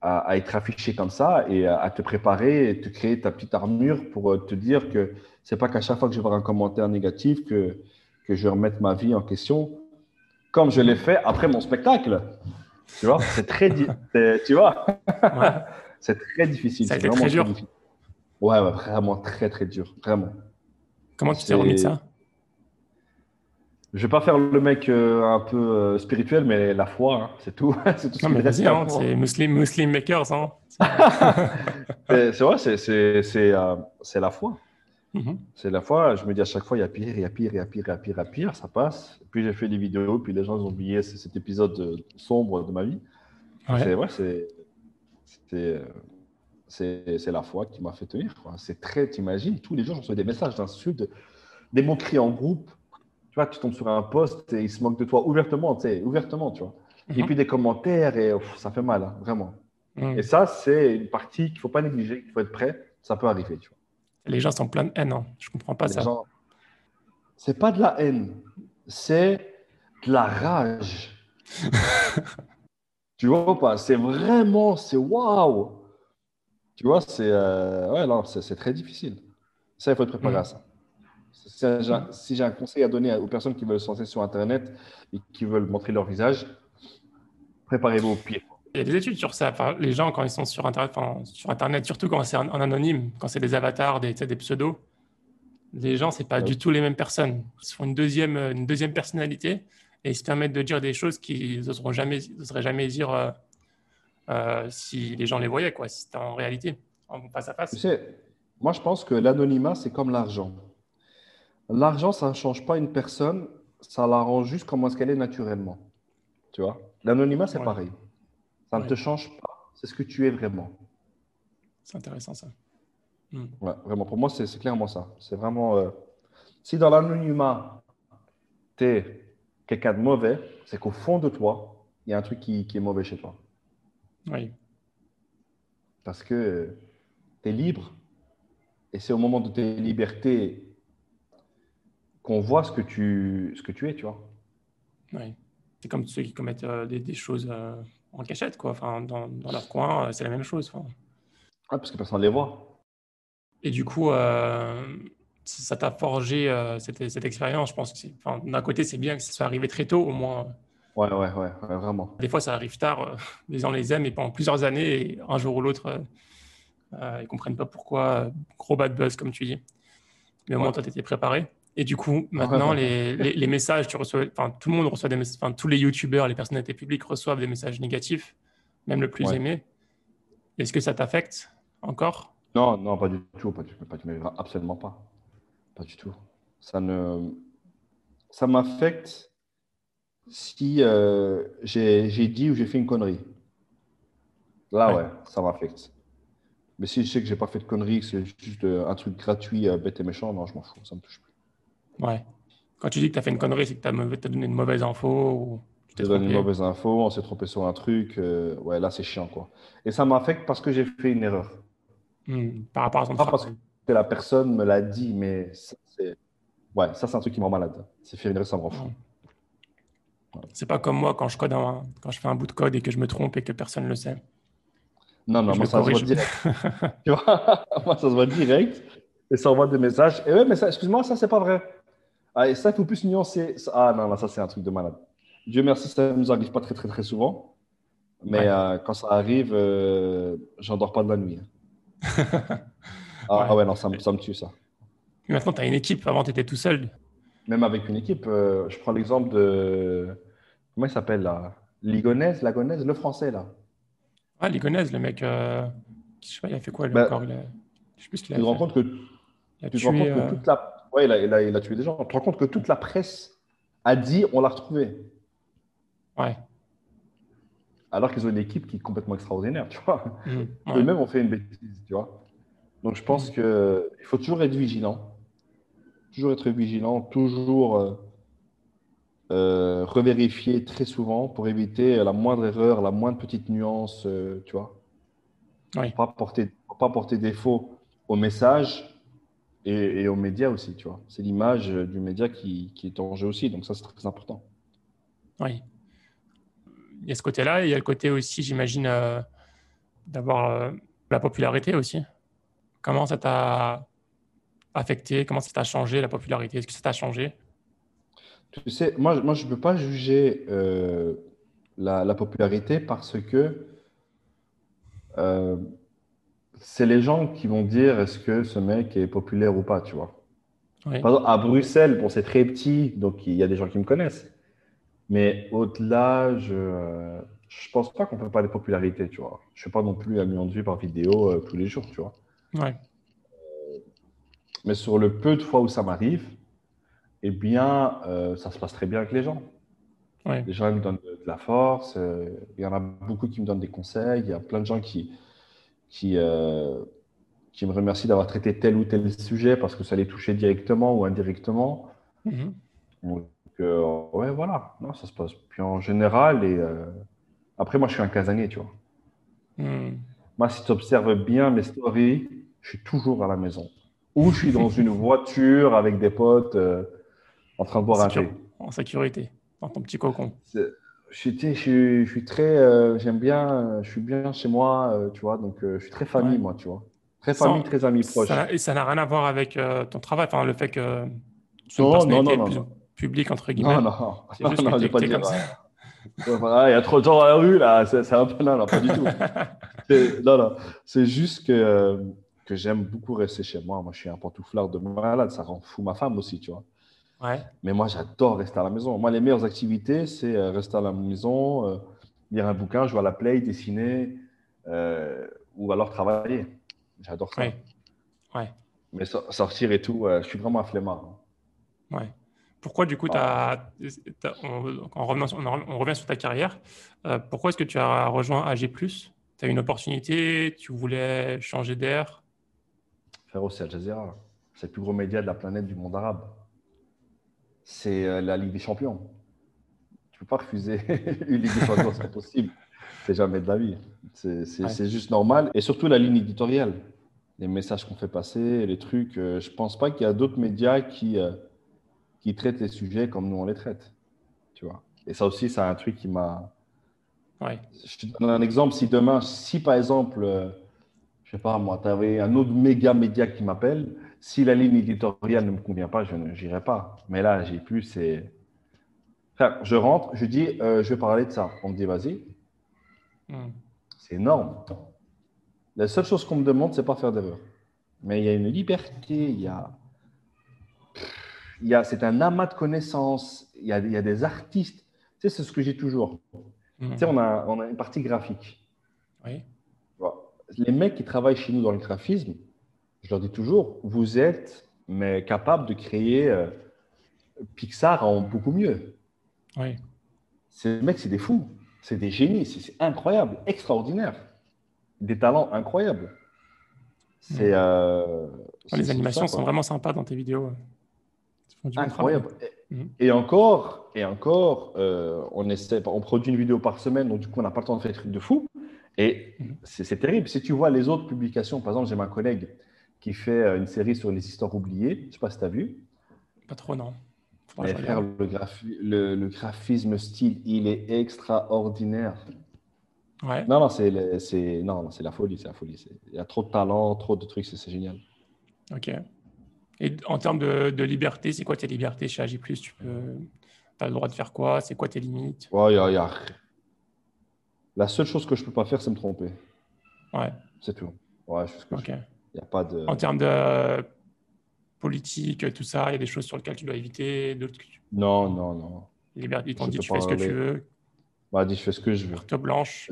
À, être affiché comme ça et à, te préparer et te créer ta petite armure pour euh, te dire que c'est pas qu'à chaque fois que je vais voir un commentaire négatif que, que je vais remettre ma vie en question, comme je l'ai fait après mon spectacle. Tu vois, c'est très, tu vois, c'est très difficile. Ça a été très dur. ouais, ouais, vraiment très très dur, vraiment. Comment tu t'es remis de ça? Je vais pas faire le mec euh, un peu euh, spirituel, mais la foi, hein, c'est tout. c'est tout ce non, mais vas-y, hein, c'est Muslim, Muslim Makers. Hein. c'est vrai, c'est euh, la foi. Mhm. C'est la fois, je me dis à chaque fois, il y a pire, il y a pire, il y a pire, il y a pire, il y a pire, ça passe. Puis j'ai fait des vidéos, puis les gens ont oublié cet épisode euh, sombre de ma vie. C'est ouais, c'est la foi qui m'a fait tenir. C'est très, t'imagines, tous les jours, je reçois des messages d'insultes, des moqueries en groupe. Tu vois, tu tombes sur un post et ils se moquent de toi ouvertement, tu sais, ouvertement, tu vois. Et mhm. puis des commentaires et ça fait mal, hein, vraiment. Et ça, c'est une partie qu'il ne faut pas négliger, qu'il faut être prêt. Ça peut arriver, tu vois. Les gens sont pleins de haine. Hein. Je comprends pas ça. Gens... C'est pas de la haine, c'est de la rage. tu vois pas? C'est vraiment, c'est waouh. Tu vois, c'est euh... ouais, non, c'est très difficile. Ça, il faut être préparé à mm. ça. Si j'ai un conseil à donner aux personnes qui veulent se lancer sur Internet et qui veulent montrer leur visage, préparez-vous au pire. Il y a des études sur ça. les gens, quand ils sont sur Internet, sur Internet surtout quand c'est en, anonyme, quand c'est des avatars, des, des pseudos, les gens, c'est pas du tout les mêmes personnes. Ils se font une deuxième, une deuxième personnalité et ils se permettent de dire des choses qu'ils n'oseraient jamais, jamais dire euh, euh, si les gens les voyaient, quoi, si c'était en réalité, en face à face. Tu sais, moi, je pense que l'anonymat, c'est comme l'argent. L'argent, ça ne change pas une personne, ça la rend juste comme ce qu'elle est naturellement. Tu vois? L'anonymat, c'est pareil. Ça ne te change pas. C'est ce que tu es vraiment. C'est intéressant ça. Hmm. Ouais, vraiment, pour moi, c'est clairement ça. C'est vraiment. Euh, si dans l'anonymat, tu es quelqu'un de mauvais, c'est qu'au fond de toi, il y a un truc qui, qui, est mauvais chez toi. Oui. Parce que tu es libre et c'est au moment de tes libertés qu'on voit ce que, tu, ce que tu es, tu vois. Oui. C'est comme ceux qui commettent euh, des, des, choses. Euh, en cachette, quoi. Enfin, dans, dans leur coin, euh, c'est la même chose. Enfin. parce que personne ne les voit. Et du coup, euh, ça t'a forgé euh, cette, cette, expérience. Je pense que enfin, d'un côté, c'est bien que ça soit arrivé très tôt, au moins. Ouais, ouais, ouais, vraiment. Des fois, ça arrive tard. les gens les aiment et pendant plusieurs années, et un jour ou l'autre, ils ne comprennent pas pourquoi. Gros bad buzz, comme tu dis. Mais au moins, toi, tu étais préparé. Et du coup, maintenant, les, les, messages, tu reçois, enfin, tout le monde reçoit des messages, enfin, tous les youtubeurs, les personnalités publiques reçoivent des messages négatifs, même le plus aimé. Est-ce que ça t'affecte encore? Non, non, pas du tout, pas du, pas absolument pas. Pas du tout. Ça ne, ça m'affecte si euh, j'ai dit ou j'ai fait une connerie. Là, ouais, ça m'affecte. Mais si je sais que j'ai pas fait de connerie, que c'est juste euh, un truc gratuit, euh, bête et méchant, non, je m'en fous, ça me touche plus. Ouais. Quand tu dis que tu as fait une connerie, c'est que tu as, donné une mauvaise info ou tu t'es donné une mauvaise info, on s'est trompé sur un truc. Euh, ouais, là, c'est chiant, quoi. Et ça m'affecte parce que j'ai fait une erreur. Hmm, par rapport à son Pas parce que la personne me l'a dit, mais c'est... Ouais, ça, c'est un truc qui me rend malade. C'est faire une erreur, ça me rend fou. C'est pas comme moi quand je, code quand je fais un bout de code et que je me trompe et que personne ne le sait. Non, non, moi ça se voit direct. Tu vois? Moi ça se voit direct. Et ça envoie des messages. Et ouais, mais ça, excuse-moi, ça c'est pas vrai. Ah, et ça, il faut plus nuancer. Ah non, ça c'est un truc de malade. Dieu merci, ça ne nous arrive pas très, très, très souvent. Mais Ouais. euh, quand ça arrive, euh, j'en dors pas de la nuit. Ah Ouais. ah ouais, non, ça me, ça me tue ça. Maintenant, tu as une équipe. Avant, tu étais tout seul. Même avec une équipe, euh, je prends l'exemple de. Comment il s'appelle là? Ligonèse, Lagonèse, le français là. Ah, Ligonèse, le mec. euh, Je sais pas, il a fait quoi lui Bah, encore il a... Je sais plus ce qu'il Tu a te rends fait. compte que, Il a tu te rends compte que toute la. Ouais, il a, il a- il a tué des gens. Tu te rends compte que toute la presse a dit on l'a retrouvé. Ouais. Alors qu'ils ont une équipe qui est complètement extraordinaire, tu vois. Ouais. Eux-mêmes ont fait une bêtise, tu vois. Donc je pense qu'il faut toujours être vigilant. Toujours être vigilant, toujours euh, euh, revérifier très souvent pour éviter la moindre erreur, la moindre petite nuance, euh, tu vois. Oui. Pas porter, pas porter défaut au message et, et aux médias aussi, tu vois. C'est l'image euh, du média qui, qui est en jeu aussi, donc ça c'est très important. Oui. Il y a ce côté-là, il y a le côté aussi, j'imagine, euh, d'avoir euh, la popularité aussi. Comment ça t'a affecté? Comment ça t'a changé la popularité? Est-ce que ça t'a changé? Tu sais, moi, moi je ne peux pas juger euh, la, la popularité parce que c'est les gens qui vont dire est-ce que ce mec est populaire ou pas, tu vois. Oui. Par exemple, à Bruxelles, bon, c'est très petit, donc il y a des gens qui me connaissent. Mais au-delà, je ne pense pas qu'on peut parler de popularité, tu vois. Je ne fais pas non plus un million de vues par vidéo euh, tous les jours, tu vois. Ouais. Mais sur le peu de fois où ça m'arrive, eh bien, euh, ça se passe très bien avec les gens. Ouais. Les gens ils me donnent de, de la force. euh, il y en a beaucoup qui me donnent des conseils. Il y a plein de gens qui, qui, euh, qui me remercient d'avoir traité tel ou tel sujet parce que ça les touchait directement ou indirectement. Mhm. Donc, euh, ouais, voilà. Non, ça se passe. Puis en général, et euh, après, moi, je suis un casanier, tu vois. Mhm. Moi, si tu observes bien mes stories, je suis toujours à la maison. Ou je suis dans une voiture avec des potes en train de boire un thé. En sécurité, dans ton petit cocon. Je suis, je je très, euh, j'aime bien, euh, je suis bien chez moi, euh, tu vois, donc euh, je suis très famille, Ouais. moi, tu vois. Très Sans- famille, très amis proches. Ça n'a- et ça n'a rien à voir avec ton travail, enfin, le fait que tu sois Non, non, non, plus non. publique, entre guillemets. Non, non, C'est juste non, que pas dire. comme ça. il y a trop de gens dans la rue, là, c'est un peu, non, non, pas du tout. Non, non, c'est juste que, que j'aime beaucoup rester chez moi. Moi, je suis un pantouflard de malade, ça rend fou ma femme aussi, tu vois. Ouais. Mais moi, j'adore rester à la maison. Moi, les meilleures activités, c'est euh, rester à la maison, euh, lire un bouquin, jouer à la play, dessiner, euh, ou alors travailler. J'adore ça. Ouais. Ouais. Mais so- sortir et tout, euh, je suis vraiment un flemmard. hein. Ouais. Pourquoi, du coup, Ah. t'as- t'as- on, revient sur ta carrière. pourquoi est-ce que tu as rejoint AG Tu as eu une opportunité, tu voulais changer d'air? Frérot, c'est Al Jazeera. C'est le plus gros média de la planète du monde arabe. C'est euh, la Ligue des Champions. Tu peux pas refuser une Ligue des Champions, c'est pas possible. C'est jamais de la vie. C'est c'est- Ouais. c'est juste normal. Et surtout la ligne éditoriale. Les messages qu'on fait passer, les trucs. euh, je pense pas qu'il y a d'autres médias qui, euh, qui traitent les sujets comme nous on les traite. Tu vois. Et ça aussi, c'est un truc qui m'a. Ouais. Je te donne un exemple. Si demain, si par exemple, euh, je sais pas moi, tu avais un autre méga média qui m'appelle, si la ligne éditoriale ne me convient pas, je n'irai pas. Mais là, j'ai plus, c'est. Je rentre, je dis, euh, je vais parler de ça. On me dit, vas-y. Hmm. C'est énorme. La seule chose qu'on me demande, c'est pas faire d'erreur. Mais il y a une liberté, il y a. Il y a c'est un amas de connaissances, il y a, il y a des artistes. Tu sais, c'est ce que j'ai toujours. Hmm. Tu sais, on a, on a une partie graphique. Oui. Les mecs qui travaillent chez nous dans le graphisme, je leur dis toujours, vous êtes mais capable de créer euh, Pixar en beaucoup mieux. Oui. Ces mecs, c'est des fous, c'est des génies, c'est incroyable, extraordinaire, des talents incroyables. C'est euh, c'est- les animations ça, sont vraiment sympas dans tes vidéos. Bon incroyable. travail. Et, et encore, et encore, euh, on essaie, on produit une vidéo par semaine, donc du coup, on n'a pas le temps de faire des trucs de fou. Et Mhm. c'est terrible. Si tu vois les autres publications, par exemple, j'ai ma collègue qui fait euh, une série sur les histoires oubliées. Je ne sais pas si tu as vu. Pas trop, non. Frère, le, graphi- le- le graphisme style, il est extraordinaire. Ouais. Non, non, c'est c'est- non, non, c'est la folie, c'est la folie. C'est- Il y a trop de talent, trop de trucs, c'est génial. Ok. Et en termes de, de liberté, c'est quoi tes libertés chez Agi+. Tu peux, as le droit de faire quoi? C'est quoi tes limites? Ouais, il y a- il y a- La seule chose que je peux pas faire, c'est me tromper. Ouais. C'est tout. Ouais, je que je n'y a pas de. En termes de euh, politique, tout ça, il y a des choses sur lesquelles tu dois éviter, d'autres que tu- Non, non, non. liberté, ils t'ont dit tu fais ce que tu veux, Bah, dis, je fais ce que je veux. carte blanche.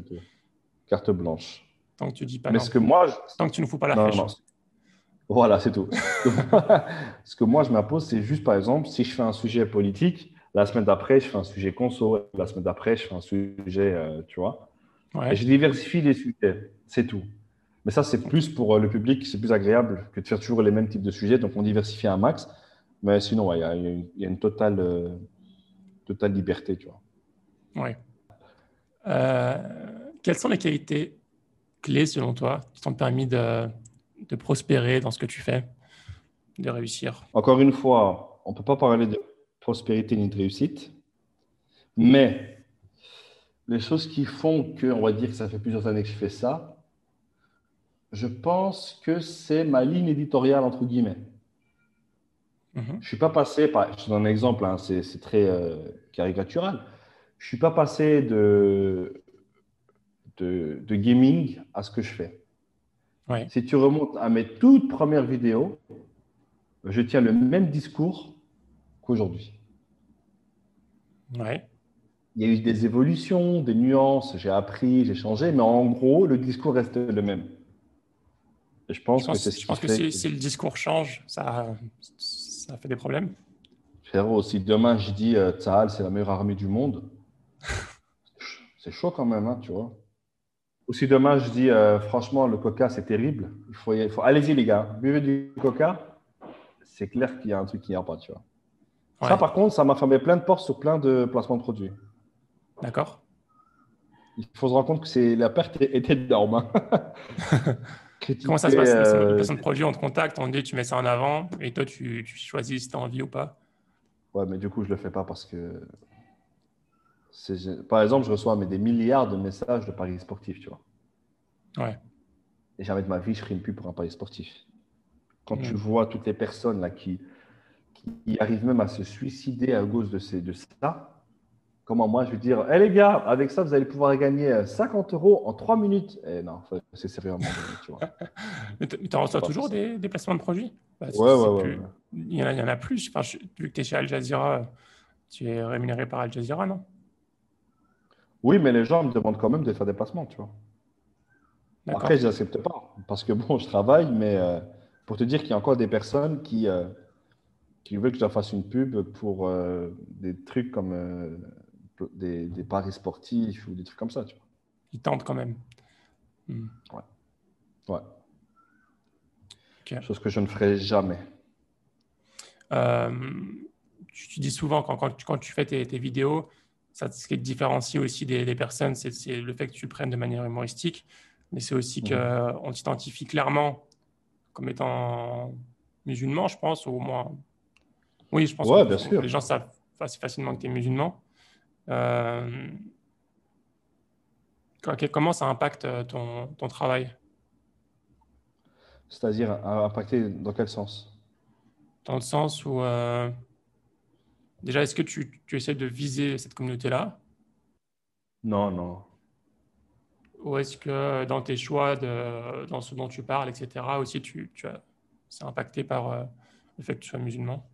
Carte blanche. tant que tu dis pas Mais non. ce que moi, je- Tant que tu ne fous pas la Non, flèche. non. Voilà, c'est tout. Ce que moi- Ce que moi, je m'impose, c'est juste, par exemple, si je fais un sujet politique, la semaine d'après, je fais un sujet conso, la semaine d'après, je fais un sujet, euh, tu vois. Ouais. Et je diversifie les sujets, c'est tout. Mais ça, c'est plus pour euh, le public, c'est plus agréable que de faire toujours les mêmes types de sujets. Donc, on diversifie un max. Mais sinon, il y, a- y une- il y a une totale, euh, totale liberté, tu vois. Ouais. Euh, quelles sont les qualités clés selon toi qui t'ont permis de, de prospérer dans ce que tu fais, de réussir? Encore une fois, on ne peut pas parler de prospérité ni de réussite, mais les choses qui font que, on va dire que ça fait plusieurs années que je fais ça, je pense que c'est ma ligne éditoriale, entre guillemets. Mhm. Je ne suis pas passé, par, je te donne un exemple, hein, c'est c'est très euh, caricatural. Je ne suis pas passé de, de, de gaming à ce que je fais. Ouais. Si tu remontes à mes toutes premières vidéos, je tiens le même discours qu'aujourd'hui. Ouais. Il y a eu des évolutions, des nuances, j'ai appris, j'ai changé, mais en gros, le discours reste le même. Et je pense Je que c'est je pense si, le discours change, ça, ça fait des problèmes. Frérot, si demain je dis euh, Tsahal, c'est la meilleure armée du monde, c'est chaud quand même, hein, tu vois. Ou si demain je dis euh, franchement, le coca c'est terrible, il faut, y- il faut... allez-y les gars, buvez du coca, c'est clair qu'il y a un truc qui n'y a pas, tu vois. Ouais. Ça par contre, ça m'a fermé plein de portes sur plein de placements de produits. D'accord. Il faut se rendre compte que c'est la perte était énorme. hein. Comment ça se passe? Euh, les personnes de produit, on te contacte, on te dit tu mets ça en avant et toi tu, tu choisis si tu as envie ou pas? Ouais, mais du coup, je le fais pas parce que. Par exemple, je reçois mais, des milliards de messages de paris sportifs, tu vois. Ouais. Et jamais de ma vie, je ferai une pub pour un pari sportif. Quand Mm. tu vois toutes les personnes là qui, qui arrivent même à se suicider à cause de, ces, de ça, comment moi je vais dire, hé les gars, avec ça, vous allez pouvoir gagner euh, 50 euros en 3 minutes. Et non, faut- c'est donné, tu vois. Mais tu en reçois toujours des, des placements de produits? Bah, Ouais, ouais, ouais. plus- ouais. Il y en a, il y en a plus. Enfin, je- vu que tu es chez Al Jazeera, tu es rémunéré par Al Jazeera, non? Oui, mais les gens me demandent quand même de faire des placements, tu vois. Après, je n'accepte pas parce que bon, je travaille, mais euh, pour te dire qu'il y a encore des personnes qui, euh, qui veulent que je leur fasse une pub pour euh, des trucs comme euh, des, des paris sportifs ou des trucs comme ça, tu Ils tentent quand même. vois. Ouais. Ok. Chose que je ne ferai jamais. Euh, tu, tu dis souvent quand, quand, tu, quand tu fais tes, tes vidéos, ça, ce qui te différencie aussi des, des personnes, c'est le fait que tu le prennes de manière humoristique, mais c'est aussi Mhm. qu'on t'identifie clairement comme étant musulman, je pense, ou au moins. Oui, je pense Ouais, que bien sûr. les gens savent assez facilement que tu es musulman. Euh, comment ça impacte euh, ton, ton travail? C'est-à-dire à- impacter dans quel sens? Dans le sens où, euh, déjà, est-ce que tu, tu essaies de viser cette communauté-là? Non, non. Ou est-ce que dans tes choix, de, dans ce dont tu parles, etc., aussi, tu, tu as, c'est impacté par euh, le fait que tu sois musulman?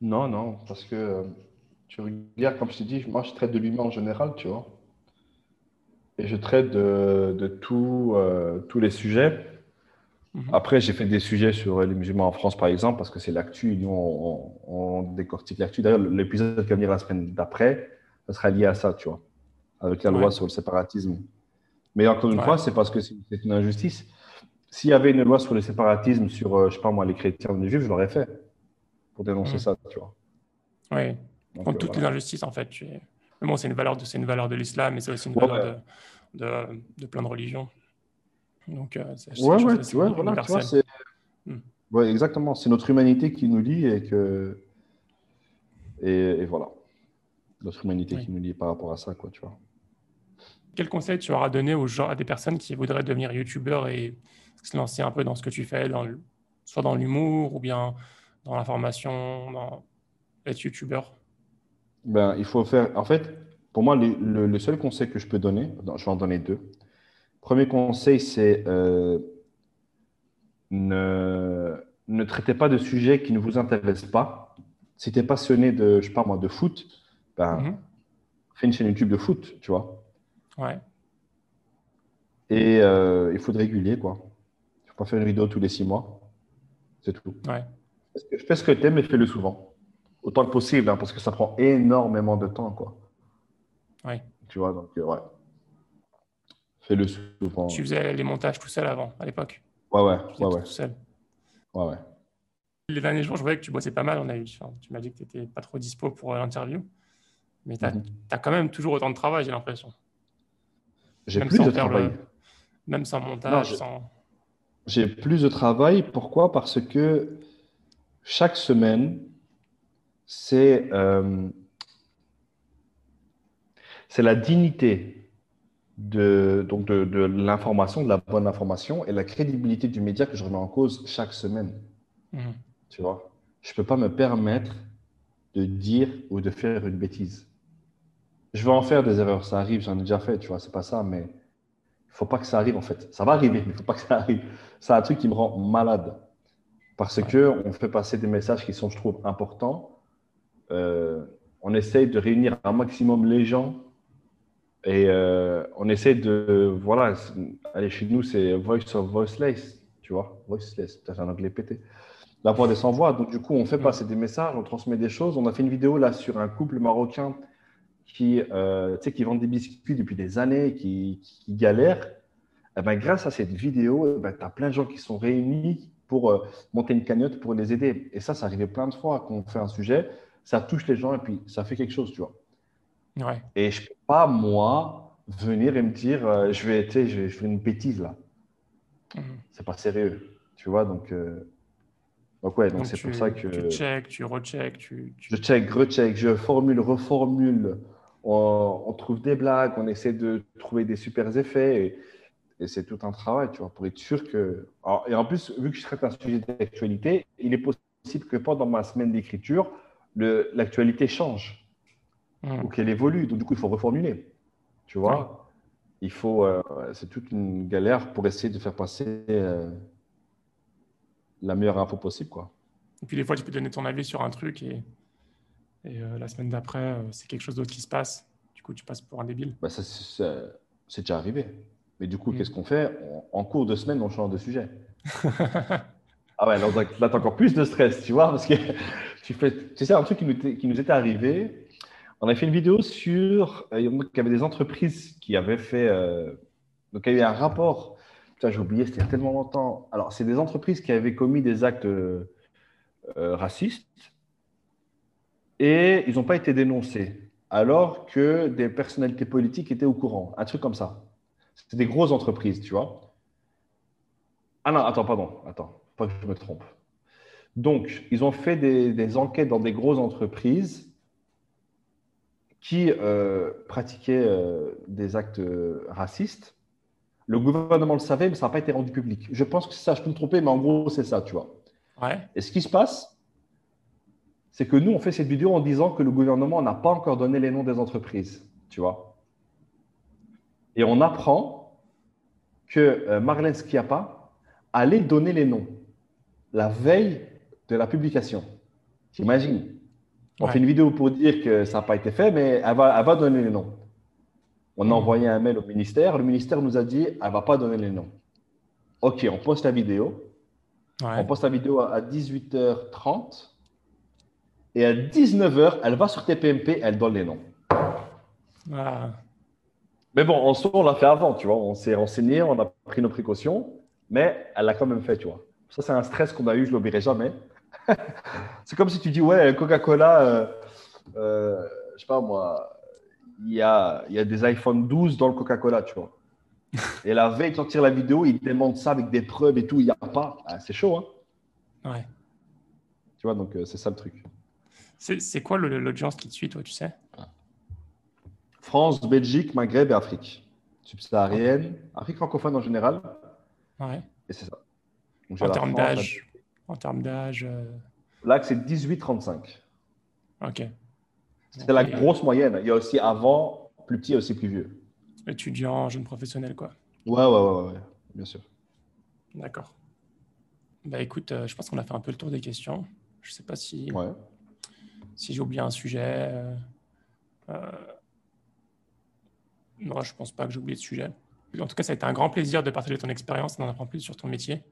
Non, non, parce que euh, tu regardes, comme je t'ai dit, moi je traite de l'humain en général, tu vois. Et je traite de, de tout, euh, tous les sujets. Mhm. Après, j'ai fait des sujets sur les musulmans en France, par exemple, parce que c'est l'actu. Nous, on, on- on décortique l'actu. D'ailleurs, l'épisode qui va venir la semaine d'après, ça sera lié à ça, tu vois, avec la loi Ouais. sur le séparatisme. Mais encore une Ouais. fois, c'est parce que c'est une injustice. S'il y avait une loi sur le séparatisme, sur, euh, je sais pas moi, les chrétiens ou les juifs, je l'aurais fait pour dénoncer Mhm. ça, tu vois. Oui, contre euh, toutes voilà. les injustices, en fait. tu es- Mais bon, c'est une valeur de, c'est une valeur de l'islam, mais c'est aussi une Ouais. valeur de, de, de plein de religions. Donc, euh, c'est Ouais, ouais, tu vois, voilà, tu vois, c'est... Hmm. Ouais, exactement. C'est notre humanité qui nous lie et que... Et, et voilà. Notre humanité Oui. qui nous lie par rapport à ça, quoi, tu vois. quel conseil tu auras donné aux gens, à des personnes qui voudraient devenir youtubeurs et se lancer un peu dans ce que tu fais, dans soit dans l'humour ou bien dans la formation, dans être youtubeur? Ben, Il faut faire. En fait, pour moi, le, seul conseil que je peux donner, je vais en donner deux. Premier conseil, c'est euh, ne, ne traitez pas de sujets qui ne vous intéressent pas. Si tu es passionné de, je sais pas moi, de foot, ben, mhm. fais une chaîne YouTube de foot, tu vois. Ouais. Et euh, il faut de régulier, quoi. Il ne faut pas faire une vidéo tous les six mois. C'est tout. Ouais. Fais ce que tu aimes et fais-le souvent. Autant que possible, hein, parce que ça prend énormément de temps, quoi. Ouais. Tu vois, donc, euh, ouais. Fais-le souvent. Tu faisais les montages tout seul avant, à l'époque Ouais, ouais. ouais, ouais. Tout seul. Ouais, ouais. Les derniers jours, je voyais que tu bossais pas mal. On a eu, tu m'as dit que tu n'étais pas trop dispo pour euh, l'interview. Mais tu as, mhm. quand même toujours autant de travail, j'ai l'impression. J'ai plus de travail. Même sans montage, sans. J'ai plus de travail. Pourquoi? Parce que chaque semaine, c'est euh, la dignité de, donc de, de l'information, de la bonne information et la crédibilité du média que je remets en cause chaque semaine. Mhm. Tu vois? Je ne peux pas me permettre de dire ou de faire une bêtise. Je vais en faire des erreurs, ça arrive, j'en ai déjà fait, tu vois, c'est pas ça, mais il faut pas que ça arrive en fait. Ça va arriver, mais il faut pas que ça arrive. C'est un truc qui me rend malade parce que on fait passer des messages qui sont, je trouve, importants. Euh, on essaye de réunir un maximum les gens et euh, on essaie de, voilà, allez, chez nous, c'est voice of voiceless, tu vois, voiceless, peut-être un anglais pété. La voix des sans-voix. Donc, du coup, on fait passer des messages, on transmet des choses. On a fait une vidéo là sur un couple marocain qui, euh, qui vendent des biscuits depuis des années, qui, qui galèrent, eh ben, grâce à cette vidéo, eh ben, tu as plein de gens qui sont réunis pour euh, monter une cagnotte pour les aider. Et ça, ça arrivait plein de fois quand on fait un sujet, ça touche les gens et puis ça fait quelque chose, tu vois. Ouais. Et je ne peux pas, moi, venir et me dire, euh, je, vais, je, je vais faire une bêtise là. Ce mhm. C'est pas sérieux, tu vois. Donc, euh, donc ouais, donc c'est pour ça que. Tu check, tu recheck, tu, tu... Je check, recheck, je formule, reformule on, trouve des blagues, on essaie de trouver des super effets. Et, c'est tout un travail, tu vois, pour être sûr que. et en plus, vu que je traite un sujet d'actualité, il est possible que pendant ma semaine d'écriture, l'actualité change hmm. ou qu'elle évolue. Donc, du coup, il faut reformuler. Tu vois? Il faut. Euh, c'est toute une galère pour essayer de faire passer euh, la meilleure info possible, quoi. Et puis, des fois, tu peux donner ton avis sur un truc et et euh, la semaine d'après, c'est quelque chose d'autre qui se passe. Du coup, tu passes pour un débile. Bah, ça, c'est déjà arrivé. Mais du coup, mm. qu'est-ce qu'on fait? En cours de semaine, on change de sujet. ah ouais, là, tu as encore plus de stress, tu vois, parce que tu fais, tu sais, un truc qui nous, qui était arrivé. On a fait une vidéo sur, euh, il y avait des entreprises qui avaient fait, donc il y a eu un rapport. Putain, j'ai oublié, c'était tellement longtemps. Alors, c'est des entreprises qui avaient commis des actes racistes et ils n'ont pas été dénoncés, alors que des personnalités politiques étaient au courant. Un truc comme ça. C'était des grosses entreprises, tu vois. Ah non, attends, pardon, attends, pas que je me trompe. Donc, ils ont fait des, enquêtes dans des grosses entreprises qui euh, pratiquaient euh, des actes racistes. Le gouvernement le savait, mais ça n'a pas été rendu public. Je pense que c'est ça, je peux me tromper, mais en gros, c'est ça, tu vois. Ouais. Et ce qui se passe, c'est que nous, on fait cette vidéo en disant que le gouvernement n'a pas encore donné les noms des entreprises, tu vois. Et on apprend que euh, Marlène Schiappa allait donner les noms la veille de la publication. T'imagines On fait une vidéo pour dire que ça n'a pas été fait, mais elle va, va donner les noms. On a hmm. envoyé un mail au ministère. Le ministère nous a dit elle ne va pas donner les noms. OK, on poste la vidéo. On poste la vidéo à 18h30. Et à 19h, elle va sur TPMP, elle donne les noms. Ah. Mais bon, en soi, on l'a fait avant, tu vois. On s'est renseigné, on a pris nos précautions, mais elle l'a quand même fait, tu vois. Ça, c'est un stress qu'on a eu, je ne l'oublierai jamais. C'est comme si tu dis, ouais, Coca-Cola, euh, euh, je sais pas moi, il y a, y a des iPhone 12 dans le Coca-Cola, tu vois. Et la veille de sortir la vidéo, il demande ça avec des preuves et tout, il n'y a pas. Ah, c'est chaud, hein. Ouais. Tu vois, donc euh, c'est ça le truc. C'est quoi l'audience qui te suit, toi, tu sais? France, Belgique, Maghreb et Afrique. subsaharienne, Afrique francophone en général. Ouais. Et c'est ça. Donc, en termes d'âge? En termes d'âge. Euh... Là, c'est 18-35. Ok. C'est la grosse moyenne. Il y a aussi avant, plus petit et aussi plus vieux. Étudiant, jeune professionnel, quoi. Ouais, ouais, ouais, ouais, bien sûr. D'accord. Bah écoute, euh, je pense qu'on a fait un peu le tour des questions. Je ne sais pas si, ouais. si j'ai oublié un sujet. Euh, euh, non, je ne pense pas que j'ai oublié de sujet. En tout cas, ça a été un grand plaisir de partager ton expérience et d'en apprendre plus sur ton métier.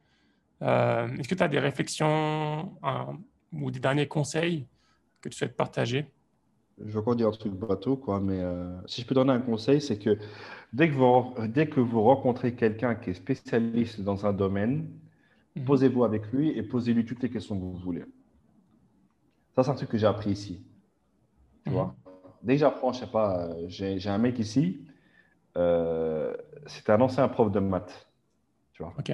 Est-ce que tu as des réflexions ou des derniers conseils que tu souhaites partager? Je vais encore dire un truc bateau, quoi, mais euh, si je peux donner un conseil, c'est que dès que vous, dès que vous rencontrez quelqu'un qui est spécialiste dans un domaine, mhm. posez-vous avec lui et posez-lui toutes les questions que vous voulez. Ça, c'est un truc que j'ai appris ici. Tu mhm. vois? Dès que j'apprends, je sais pas, euh, j'ai un mec ici, euh, c'est un ancien prof de maths. Tu vois? Ok.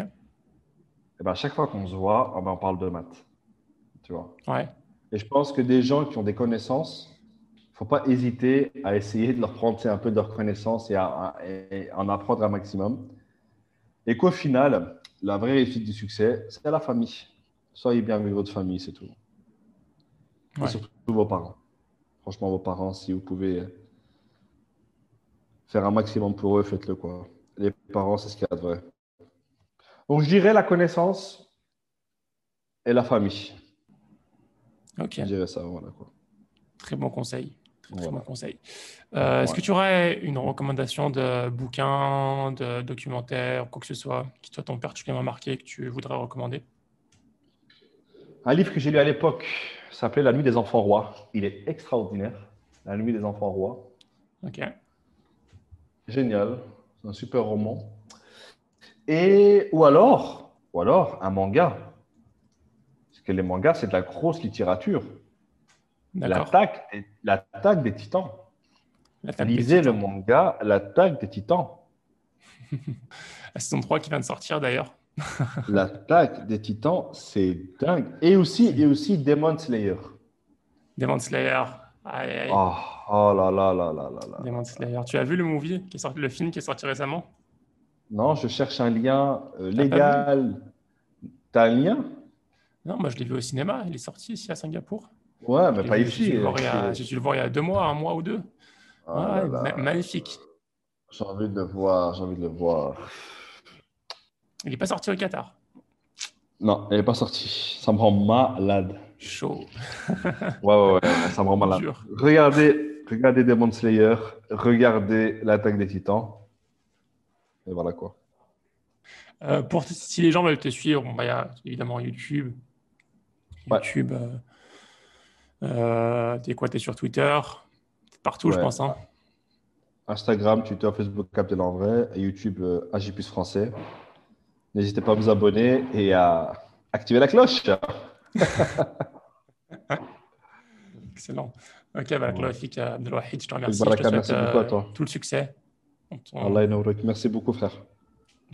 Et ben, à chaque fois qu'on se voit, on parle de maths. Tu vois Ouais. Et je pense que des gens qui ont des connaissances, faut pas hésiter à essayer de leur prendre un peu de leur connaissance et, à, en apprendre un maximum. Et qu'au final, la vraie réussite du succès, c'est la famille. Soyez bien avec votre famille, c'est tout. Et surtout vos parents. Franchement, vos parents, si vous pouvez faire un maximum pour eux, faites-le quoi. Les parents, c'est ce qu'il y a de vrai. Donc, je dirais la connaissance et la famille. Ok. Je dirais ça, voilà quoi. Très bon conseil. Très, bon conseil. Euh, est-ce que tu aurais une recommandation de bouquin, de documentaire, quoi que ce soit, qui toi t'ont particulièrement marqué, que tu voudrais recommander? Un livre que j'ai lu à l'époque s'appelait La nuit des enfants rois. Il est extraordinaire. La nuit des enfants rois. Ok. Génial. C'est un super roman. Et, ou alors, ou alors un manga. Parce que les mangas, c'est de la grosse littérature. L'attaque l'attaque des titans. Lisez le manga L'attaque des titans. La saison 3 qui vient de sortir d'ailleurs. L'attaque des titans, c'est dingue. Et aussi, et aussi Demon Slayer. Demon Slayer. Oh, oh, là là là là là là. Demon Slayer. Tu as vu le movie, qui est sorti, le film qui est sorti récemment? Non, je cherche un lien euh, légal. T'as un lien? Non, moi je l'ai vu au cinéma. Il est sorti ici à Singapour. Ouais, mais pas ici. J'ai dû, le voir il y a deux mois, un mois ou deux. Ah magnifique. J'ai envie de le voir, j'ai envie de le voir. Il n'est pas sorti au Qatar? Non, il n'est pas sorti. Ça me rend malade. Chaud. ouais, ouais, ouais, ça me rend malade. Regardez, regardez Demon Slayer, regardez l'attaque des titans. Et voilà quoi. Euh, pour, si les gens veulent te suivre, bah, il y a évidemment YouTube. YouTube. Euh, euh, t'es quoi T'es sur Twitter? Partout, je pense. Hein. Instagram, Twitter, Facebook, Captain en vrai, et YouTube, euh, AG français. N'hésitez pas à vous abonner et à activer la cloche. Excellent. Ok, bah, Abdelwahid, je te remercie. Je te souhaite euh, tout le succès. Allah Merci beaucoup, frère.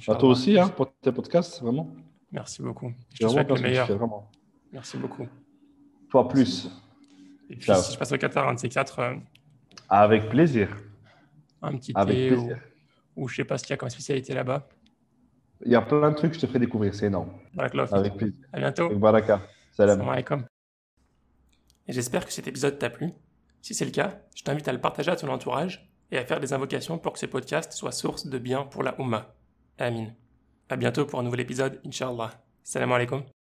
À toi aussi, hein, pour tes podcasts, vraiment. Merci beaucoup. Je te souhaite le meilleur. Merci beaucoup. Toi plus. Et puis, si je passe au Qatar, un de ces quatre. Euh, Avec plaisir. Un petit thé ou, ou, je sais pas ce qu'il y a comme spécialité là-bas. Il y a plein de trucs que je te ferai découvrir, c'est énorme. Avec plaisir. À bientôt. Baraka. Salam. Et j'espère que cet épisode t'a plu. Si c'est le cas, je t'invite à le partager à ton entourage et à faire des invocations pour que ce podcast soit source de bien pour la Ummah. Amin. À bientôt pour un nouvel épisode, Inch'Allah. Salam alaikum.